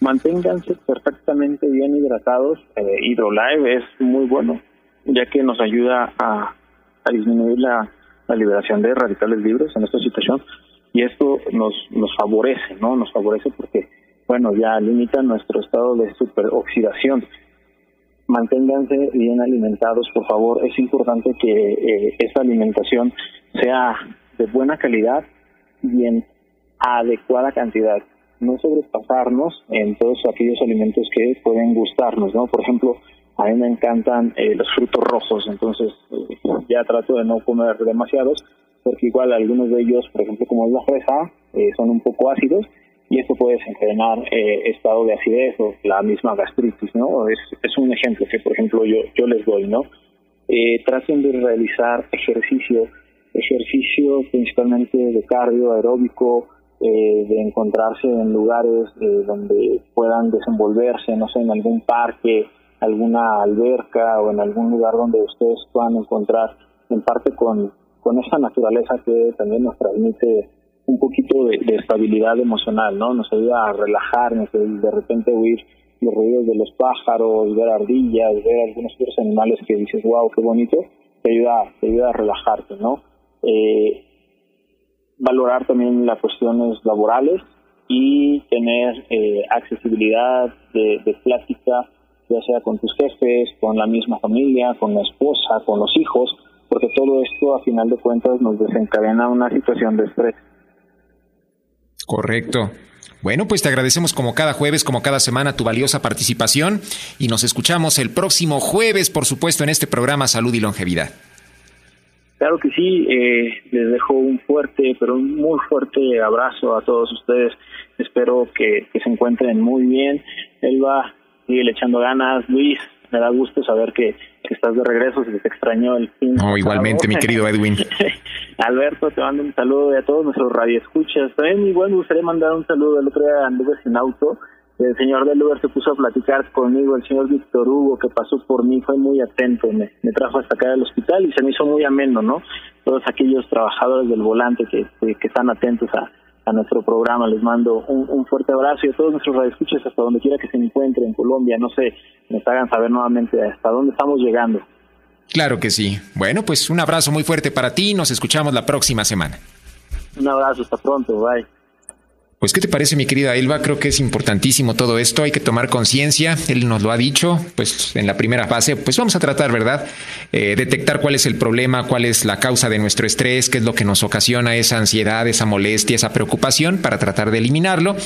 Manténganse perfectamente bien hidratados. Eh, Hidrolive es muy bueno, ya que nos ayuda a, a disminuir la, la, liberación de radicales libres en esta situación y esto nos, nos favorece, ¿no? Nos favorece porque bueno, ya limita nuestro estado de superoxidación. Manténganse bien alimentados, por favor. Es importante que eh, esta alimentación sea de buena calidad y en adecuada cantidad. No sobrepasarnos en todos aquellos alimentos que pueden gustarnos, ¿no? Por ejemplo, a mí me encantan eh, los frutos rojos, entonces eh, ya trato de no comer demasiados, porque igual algunos de ellos, por ejemplo, como es la fresa, son un poco ácidos y esto puede desencadenar eh, estado de acidez o la misma gastritis, ¿no? Es, es un ejemplo que, por ejemplo, yo, yo les doy, ¿no? Eh, traten de realizar ejercicio, ejercicio principalmente de cardio, aeróbico, eh, de encontrarse en lugares eh, donde puedan desenvolverse, no sé, en algún parque, alguna alberca o en algún lugar donde ustedes puedan encontrar en parte con, con esa naturaleza que también nos transmite un poquito de, estabilidad emocional, ¿no? Nos ayuda a relajarnos, de repente oír los ruidos de los pájaros, ver ardillas, ver algunos otros animales que dices, wow, qué bonito, te ayuda, te ayuda a relajarte, ¿no? Eh, valorar también las cuestiones laborales y tener eh, accesibilidad de, de plática, ya sea con tus jefes, con la misma familia, con la esposa, con los hijos, porque todo esto a final de cuentas nos desencadena una situación de estrés. Correcto. Bueno, pues te agradecemos como cada jueves, como cada semana, tu valiosa participación y nos escuchamos el próximo jueves, por supuesto, en este programa Salud y Longevidad. Claro que sí, eh, les dejo un fuerte, pero un muy fuerte abrazo a todos ustedes. Espero que, que se encuentren muy bien. Elba, sigue echando ganas. Luis, me da gusto saber que, estás de regreso, si te extrañó el fin. No, igualmente, mi querido Edwin. Alberto, te mando un saludo y a todos nuestros radioescuchas. También igual me gustaría mandar un saludo. El otro día anduve sin auto el señor del Uber se puso a platicar conmigo, el señor Víctor Hugo, que pasó por mí, fue muy atento, me, me trajo hasta acá del hospital y se me hizo muy ameno, ¿no? Todos aquellos trabajadores del volante que, que, están atentos a, a, nuestro programa, les mando un, un, fuerte abrazo y a todos nuestros radioescuchas hasta donde quiera que se encuentren en Colombia, no sé, nos hagan saber nuevamente hasta dónde estamos llegando. Claro que sí. Bueno, pues un abrazo muy fuerte para ti, nos escuchamos la próxima semana. Un abrazo, hasta pronto, bye. Pues, ¿qué te parece, mi querida Elba? Creo que es importantísimo todo esto, hay que tomar conciencia, él nos lo ha dicho, pues en la primera fase, pues vamos a tratar, ¿verdad? Eh, detectar cuál es el problema, cuál es la causa de nuestro estrés, qué es lo que nos ocasiona esa ansiedad, esa molestia, esa preocupación, para tratar de eliminarlo.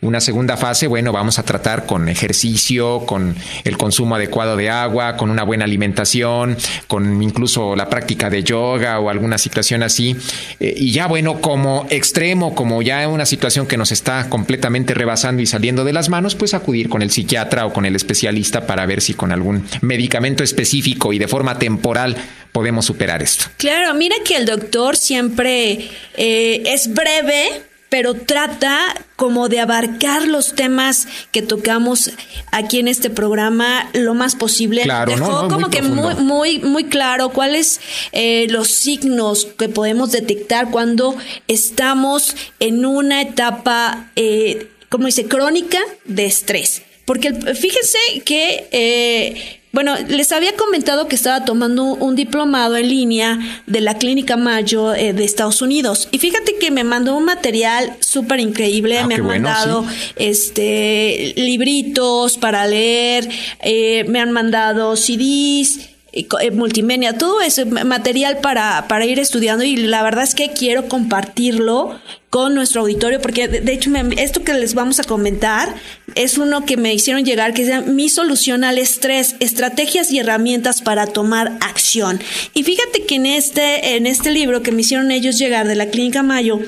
Una segunda fase, bueno, vamos a tratar con ejercicio, con el consumo adecuado de agua, con una buena alimentación, con incluso la práctica de yoga o alguna situación así. Eh, y ya, bueno, como extremo, como ya una situación que nos está completamente rebasando y saliendo de las manos, pues acudir con el psiquiatra o con el especialista para ver si con algún medicamento específico y de forma temporal podemos superar esto. Claro, mira que el doctor siempre eh, es breve pero trata como de abarcar los temas que tocamos aquí en este programa lo más posible. Claro, Dejó como que muy, muy, muy claro cuáles eh, los signos que podemos detectar cuando estamos en una etapa, eh, como dice, crónica de estrés. Porque fíjense que eh, bueno, les había comentado que estaba tomando un diplomado en línea de la Clínica Mayo eh, de Estados Unidos. Y fíjate que me mandó un material súper increíble. Ah, me han mandado este libritos para leer, eh, me han mandado CDs multimedia, todo ese material para, para ir estudiando y la verdad es que quiero compartirlo con nuestro auditorio porque de, hecho esto que les vamos a comentar es uno que me hicieron llegar que es mi solución al estrés, estrategias y herramientas para tomar acción. Y fíjate que en este, en este libro que me hicieron ellos llegar de la Clínica Mayo,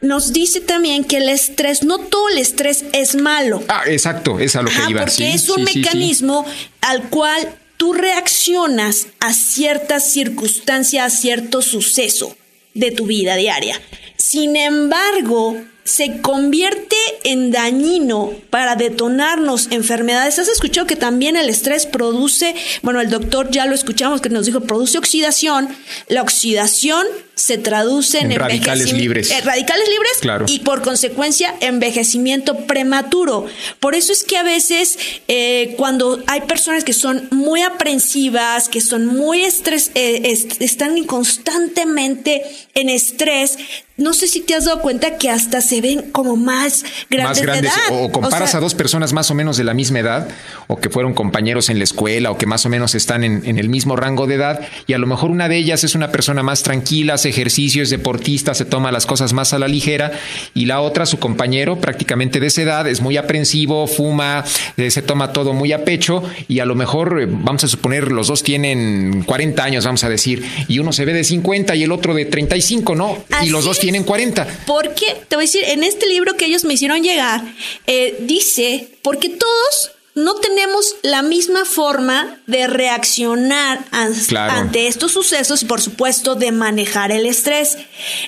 nos dice también que el estrés, no todo el estrés es malo. Ah, exacto, es a lo que iba. Porque es un mecanismo al cual tú reaccionas a cierta circunstancia, a cierto suceso de tu vida diaria. Sin embargo, se convierte en dañino para detonarnos enfermedades. ¿Has escuchado que también el estrés produce, bueno, el doctor ya lo escuchamos que nos dijo, produce oxidación. La oxidación se traduce en, radicales libres. Eh, radicales libres claro. y por consecuencia envejecimiento prematuro. Por eso es que a veces eh, cuando hay personas que son muy aprensivas, que son muy estres, eh, están constantemente en estrés, no sé si te has dado cuenta que hasta se ven como más grandes. Más grandes. O comparas a dos personas más o menos de la misma edad, o que fueron compañeros en la escuela, o que más o menos están en, en el mismo rango de edad, y a lo mejor una de ellas es una persona más tranquila, ejercicio, es deportista, se toma las cosas más a la ligera y la otra, su compañero, prácticamente de esa edad, es muy aprensivo, fuma, eh, se toma todo muy a pecho y a lo mejor, eh, vamos a suponer, los dos tienen 40 años, vamos a decir, y uno se ve de 50 y el otro de 35, ¿no? y los dos tienen 40. Porque, te voy a decir, en este libro que ellos me hicieron llegar, eh, dice, porque todos no tenemos la misma forma de reaccionar ante estos sucesos y por supuesto de manejar el estrés.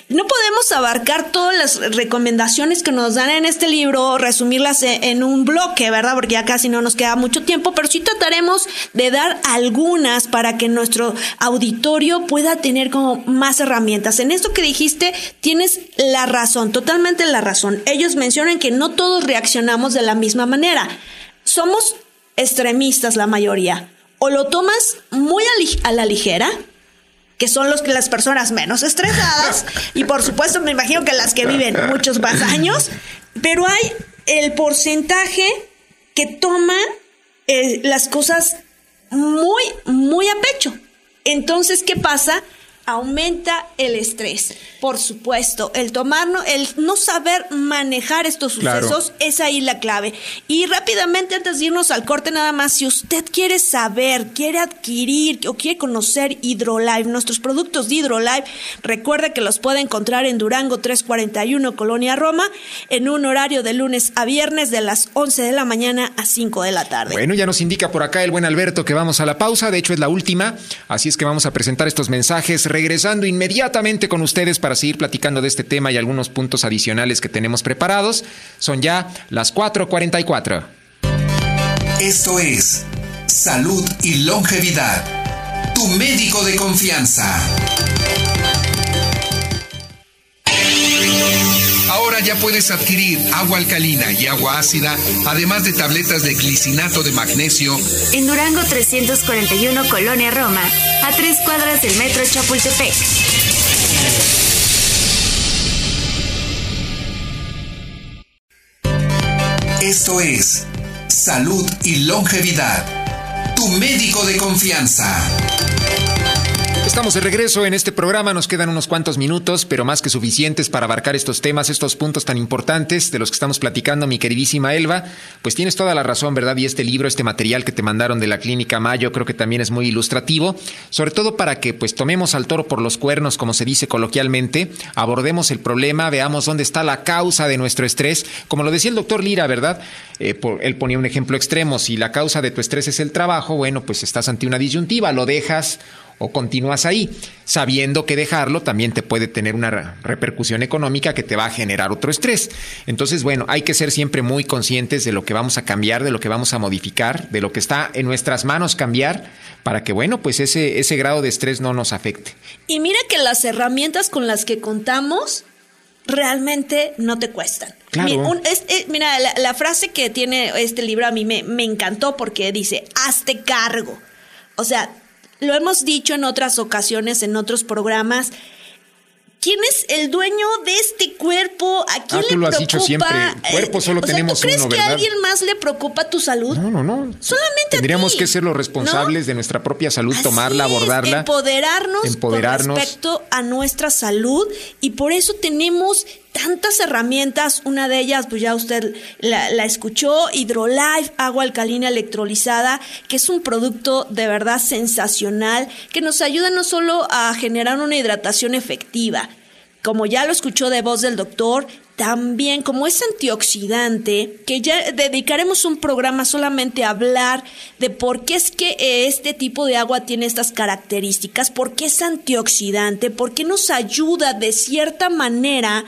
No podemos abarcar todas las recomendaciones que nos dan en este libro, resumirlas e, en un bloque, ¿verdad? Porque ya casi no nos queda mucho tiempo, pero sí trataremos de dar algunas para que nuestro auditorio pueda tener como más herramientas. En esto que dijiste, tienes la razón, totalmente la razón. Ellos mencionan que no todos reaccionamos de la misma manera somos extremistas la mayoría. O lo tomas muy a, la ligera, que son los que las personas menos estresadas, y por supuesto me imagino que las que viven muchos más años, pero hay el porcentaje que toma eh, las cosas muy, muy a pecho. Entonces, ¿qué pasa? Aumenta el estrés. Por supuesto, el tomarnos, el no saber manejar estos sucesos es ahí la clave. Y rápidamente, antes de irnos al corte, nada más, si usted quiere saber, quiere adquirir o quiere conocer Hidrolife, nuestros productos de Hidrolife, recuerde que los puede encontrar en Durango 341, Colonia Roma, en un horario de lunes a viernes de las 11 de la mañana a 5 de la tarde. Bueno, ya nos indica por acá el buen Alberto que vamos a la pausa, de hecho es la última, así es que vamos a presentar estos mensajes regresando inmediatamente con ustedes para seguir platicando de este tema y algunos puntos adicionales que tenemos preparados. Son ya las 4.44. Esto es Salud y Longevidad. Tu médico de confianza. Ahora ya puedes adquirir agua alcalina y agua ácida, además de tabletas de glicinato de magnesio. En Durango 341 Colonia Roma, a tres cuadras del metro Chapultepec. Esto es Salud y Longevidad. Tu médico de confianza. Estamos de regreso en este programa, nos quedan unos cuantos minutos, pero más que suficientes para abarcar estos temas, estos puntos tan importantes de los que estamos platicando, mi queridísima Elba. Pues tienes toda la razón, ¿verdad? Y este libro, este material que te mandaron de la Clínica Mayo, creo que también es muy ilustrativo, sobre todo para que pues tomemos al toro por los cuernos, como se dice coloquialmente, abordemos el problema, veamos dónde está la causa de nuestro estrés, como lo decía el doctor Lira, ¿verdad? Eh, él ponía un ejemplo extremo, si la causa de tu estrés es el trabajo, bueno, pues estás ante una disyuntiva, lo dejas o continúas ahí, sabiendo que dejarlo también te puede tener una repercusión económica que te va a generar otro estrés. Entonces, bueno, hay que ser siempre muy conscientes de lo que vamos a cambiar, de lo que vamos a modificar, de lo que está en nuestras manos cambiar para que, bueno, pues ese, ese grado de estrés no nos afecte. Y mira que las herramientas con las que contamos realmente no te cuestan. Claro. Mira, la, la, frase que tiene este libro a mí me, me encantó porque dice, hazte cargo. O sea, lo hemos dicho en otras ocasiones, en otros programas. ¿Quién es el dueño de este cuerpo? ¿A quién ah, le preocupa? dicho siempre. Cuerpo solo o sea, tenemos ¿tú crees uno, que ¿verdad? a alguien más le preocupa tu salud? No, no, no. Solamente Tendríamos a ti, que ser los responsables ¿no? de nuestra propia salud, Así tomarla, es, abordarla. empoderarnos, empoderarnos. con respecto a nuestra salud y por eso tenemos tantas herramientas. Una de ellas, pues ya usted la, escuchó, Hydrolife, agua alcalina electrolizada, que es un producto de verdad sensacional que nos ayuda no solo a generar una hidratación efectiva, como ya lo escuchó de voz del doctor, también como es antioxidante, que ya dedicaremos un programa solamente a hablar de por qué es que este tipo de agua tiene estas características, por qué es antioxidante, por qué nos ayuda de cierta manera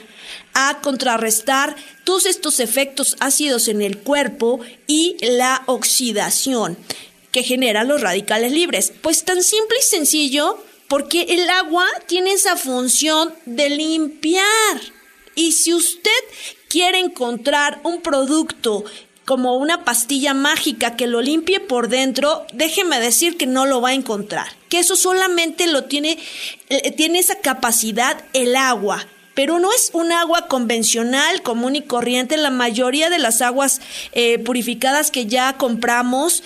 a contrarrestar todos estos efectos ácidos en el cuerpo y la oxidación que generan los radicales libres. Pues tan simple y sencillo porque el agua tiene esa función de limpiar. Y si usted quiere encontrar un producto como una pastilla mágica que lo limpie por dentro, déjeme decir que no lo va a encontrar. Que eso solamente lo tiene, eh, tiene esa capacidad el agua. Pero no es un agua convencional, común y corriente. La mayoría de las aguas eh, purificadas que ya compramos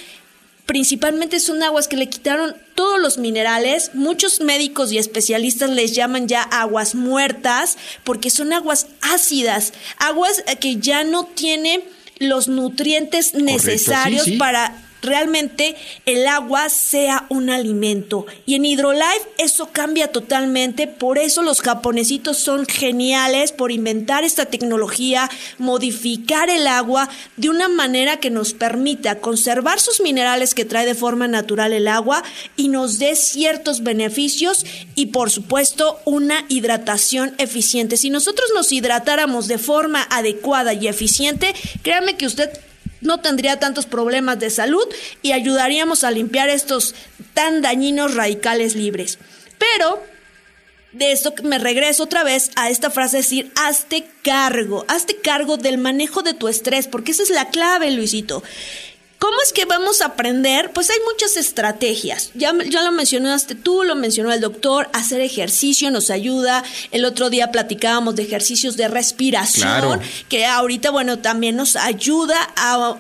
principalmente son aguas que le quitaron todos los minerales. Muchos médicos y especialistas les llaman ya aguas muertas porque son aguas ácidas, aguas que ya no tienen los nutrientes necesarios sí, sí. para realmente el agua sea un alimento. Y en Hydrolife eso cambia totalmente, por eso los japonesitos son geniales por inventar esta tecnología, modificar el agua de una manera que nos permita conservar sus minerales que trae de forma natural el agua y nos dé ciertos beneficios y por supuesto una hidratación eficiente. Si nosotros nos hidratáramos de forma adecuada y eficiente, créame que usted no tendría tantos problemas de salud y ayudaríamos a limpiar estos tan dañinos radicales libres. Pero de esto me regreso otra vez a esta frase decir, hazte cargo, hazte cargo del manejo de tu estrés, porque esa es la clave, Luisito. ¿Cómo es que vamos a aprender? Pues hay muchas estrategias. Ya, ya lo mencionaste tú, lo mencionó el doctor. Hacer ejercicio nos ayuda. El otro día platicábamos de ejercicios de respiración, Claro. que ahorita, bueno, también nos ayuda a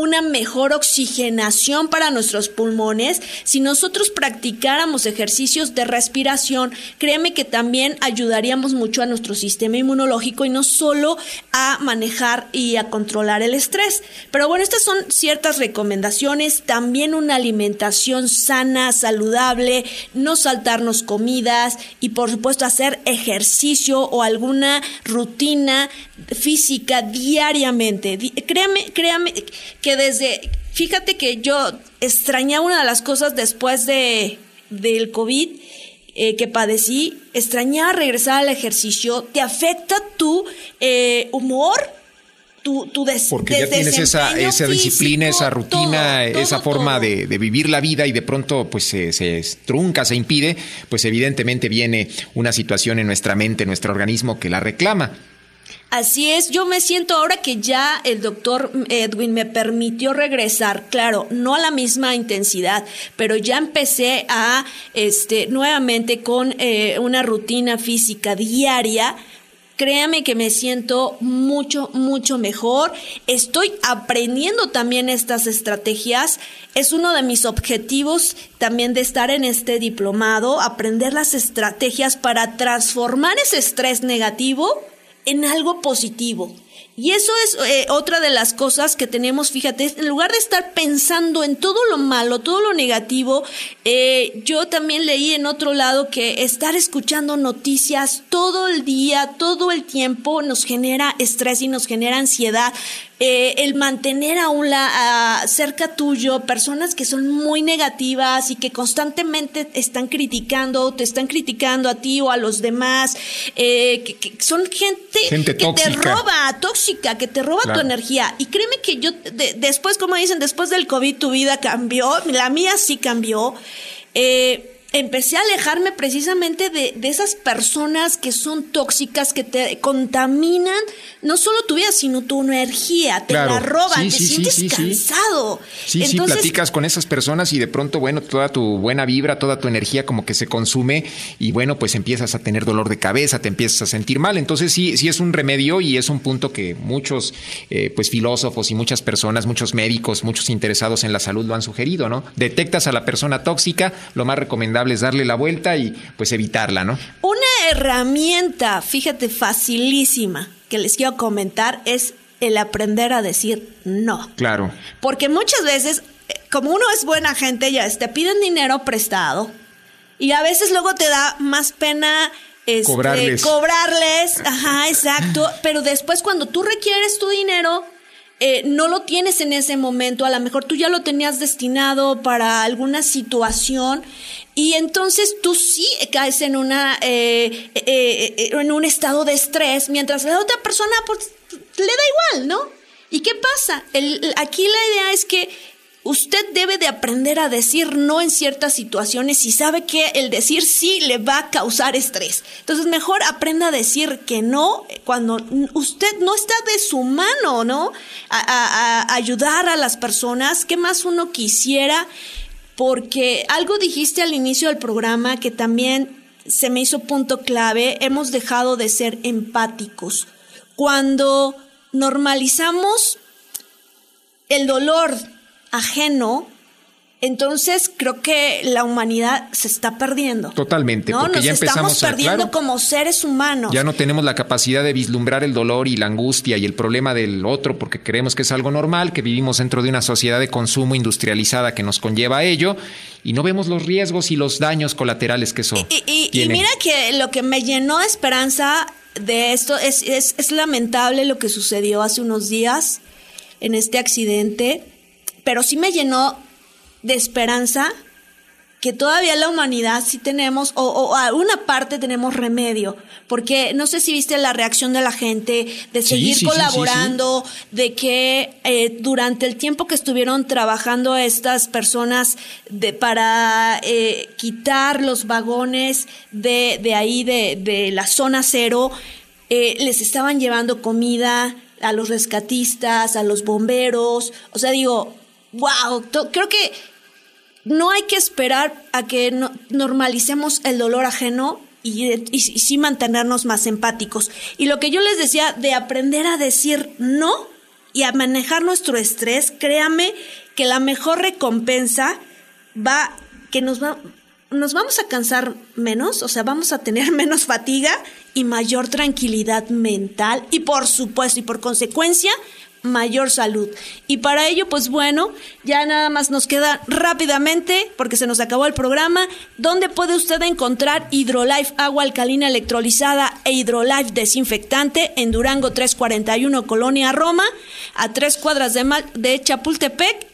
una mejor oxigenación para nuestros pulmones. Si nosotros practicáramos ejercicios de respiración, créeme que también ayudaríamos mucho a nuestro sistema inmunológico y no solo a manejar y a controlar el estrés. Pero bueno, estas son ciertas recomendaciones. También una alimentación sana, saludable, no saltarnos comidas y por supuesto hacer ejercicio o alguna rutina física diariamente. Di- Créame, créame que desde, fíjate que yo extrañaba una de las cosas después de del COVID eh, que padecí, extrañaba regresar al ejercicio, te afecta tu eh, humor, tu, tu des Porque ya tienes esa, esa disciplina, esa rutina, esa forma de, de, vivir la vida y de pronto pues se, se, trunca, se impide, pues evidentemente viene una situación en nuestra mente, en nuestro organismo que la reclama. Así es, yo me siento ahora que ya el doctor Edwin me permitió regresar, claro, no a la misma intensidad, pero ya empecé a, este, nuevamente con eh, una rutina física diaria. Créame que me siento mucho, mucho mejor. Estoy aprendiendo también estas estrategias. Es uno de mis objetivos también de estar en este diplomado, aprender las estrategias para transformar ese estrés negativo en algo positivo. Y eso es eh, otra de las cosas que tenemos, fíjate, en lugar de estar pensando en todo lo malo, todo lo negativo, eh, yo también leí en otro lado que estar escuchando noticias todo el día, todo el tiempo, nos genera estrés y nos genera ansiedad. Eh, el mantener a un cerca tuyo personas que son muy negativas y que constantemente están criticando, te están criticando a ti o a los demás, eh, que, son gente, que te roba, tóxica, que te roba tu energía. Y créeme que yo, después, como dicen, después del COVID tu vida cambió, la mía sí cambió. Eh, empecé a alejarme precisamente de, de, esas personas que son tóxicas, que te contaminan no solo tu vida, sino tu energía, te la roban, te sientes cansado. Sí, sí, platicas con esas personas y de pronto, bueno, toda tu buena vibra, toda tu energía como que se consume y bueno, pues empiezas a tener dolor de cabeza, te empiezas a sentir mal. Entonces sí, sí es un remedio y es un punto que muchos eh, pues filósofos y muchas personas, muchos médicos, muchos interesados en la salud lo han sugerido, ¿no? Detectas a la persona tóxica, lo más recomendable es darle la vuelta y pues evitarla, ¿no? Una herramienta, fíjate, facilísima que les quiero comentar es el aprender a decir no. Claro. Porque muchas veces, eh, como uno es buena gente, ya te piden dinero prestado y a veces luego te da más pena este, cobrarles. cobrarles. Ajá, exacto. Pero después cuando tú requieres tu dinero, eh, no lo tienes en ese momento, a lo mejor tú ya lo tenías destinado para alguna situación y entonces tú sí caes en una eh, eh, en un estado de estrés, mientras la otra persona pues le da igual, ¿no? ¿Y qué pasa? Aquí la idea es que Usted debe de aprender a decir no en ciertas situaciones y sabe que el decir sí le va a causar estrés. Entonces mejor aprenda a decir que no cuando usted no está de su mano, ¿no? A, ayudar a las personas. ¿Qué más uno quisiera? Porque algo dijiste al inicio del programa que también se me hizo punto clave. Hemos dejado de ser empáticos. Cuando normalizamos el dolor ajeno, entonces creo que la humanidad se está perdiendo. Totalmente, ¿no? porque Nos ya empezamos estamos perdiendo a, como seres humanos. Ya no tenemos la capacidad de vislumbrar el dolor y la angustia y el problema del otro porque creemos que es algo normal, que vivimos dentro de una sociedad de consumo industrializada que nos conlleva a ello y no vemos los riesgos y los daños colaterales que son. Y, y, y mira que lo que me llenó de esperanza de esto es, es, es lamentable lo que sucedió hace unos días en este accidente pero sí me llenó de esperanza que todavía la humanidad sí tenemos, o, o, a una parte tenemos remedio, porque no sé si viste la reacción de la gente, de seguir sí, sí, colaborando, sí, de que eh, durante el tiempo que estuvieron trabajando estas personas de, para eh, quitar los vagones de, de ahí, de, de la zona cero, eh, les estaban llevando comida a los rescatistas, a los bomberos, o sea, digo, wow, creo que no hay que esperar a que no, normalicemos el dolor ajeno y, y, y, sí mantenernos más empáticos. Y lo que yo les decía de aprender a decir no y a manejar nuestro estrés, créame que la mejor recompensa va, que nos va, nos vamos a cansar menos, o sea, vamos a tener menos fatiga y mayor tranquilidad mental y por supuesto y por consecuencia mayor salud. Y para ello, pues bueno, ya nada más nos queda rápidamente, porque se nos acabó el programa, ¿dónde puede usted encontrar Hidrolife agua alcalina electrolizada e Hidrolife desinfectante en Durango 341 Colonia Roma, a tres cuadras de, de Chapultepec?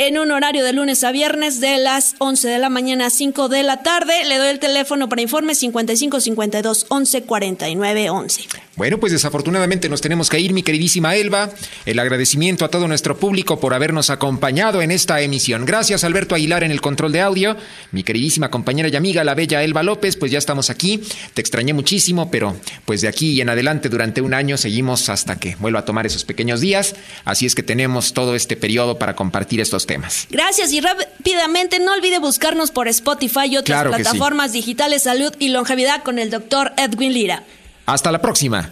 En un horario de lunes a viernes de las 11 de la mañana a 5 de la tarde. Le doy el teléfono para informe 55 52 11 49 11. Bueno, pues desafortunadamente nos tenemos que ir, mi queridísima Elba. El agradecimiento a todo nuestro público por habernos acompañado en esta emisión. Gracias, Alberto Aguilar, en el control de audio. Mi queridísima compañera y amiga, la bella Elba López, pues ya estamos aquí. Te extrañé muchísimo, pero pues de aquí en adelante durante un año seguimos hasta que vuelva a tomar esos pequeños días. Así es que tenemos todo este periodo para compartir estos temas. Gracias y rápidamente no olvide buscarnos por Spotify y otras Claro que sí. plataformas digitales Salud y Longevidad con el doctor Edwin Lira. Hasta la próxima.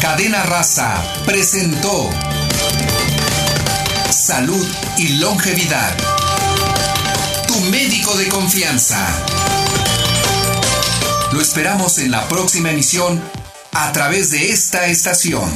Cadena Raza presentó Salud y Longevidad. Tu médico de confianza. Lo esperamos en la próxima emisión a través de esta estación.